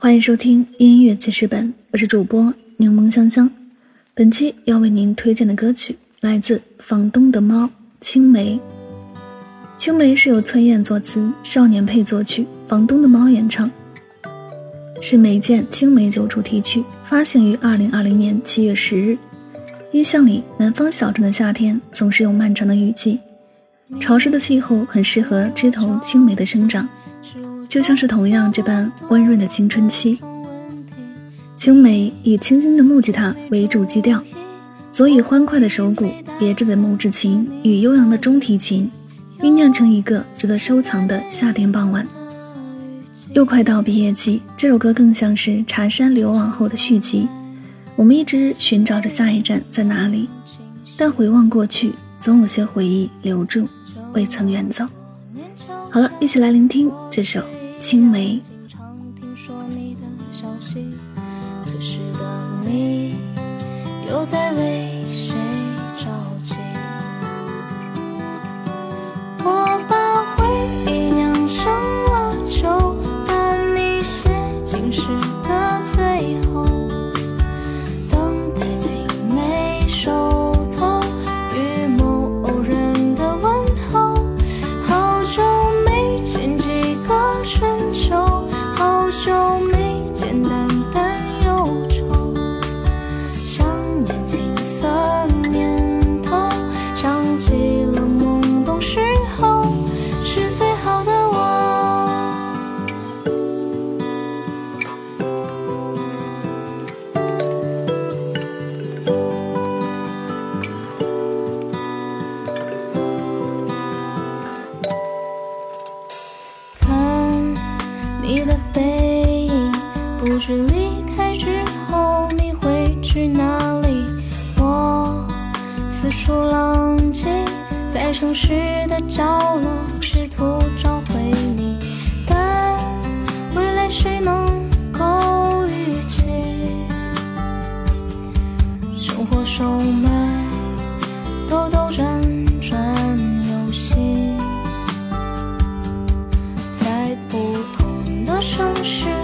欢迎收听音乐记事本，我是主播柠檬香香。本期要为您推荐的歌曲来自房东的猫《青梅》。《青梅》是由崔燕作词，少年配作曲，房东的猫演唱，是梅见青梅酒主题曲，发行于二零二零年七月十日。印象里，南方小镇的夏天总是有漫长的雨季，潮湿的气候很适合枝头青梅的生长。就像是同样这般温润的青春期，青梅以清新的木吉他为主基调，左以欢快的手鼓、别致的木质琴与悠扬的中提琴，酝酿成一个值得收藏的夏天傍晚。又快到毕业季，这首歌更像是茶山流亡后的续集。我们一直寻找着下一站在哪里，但回望过去，总有些回忆留住，未曾远走。好了，一起来聆听这首。青梅。此时的你又在为谁你的背影，不知离开之后你会去哪里。我四处浪迹，在城市的角落。是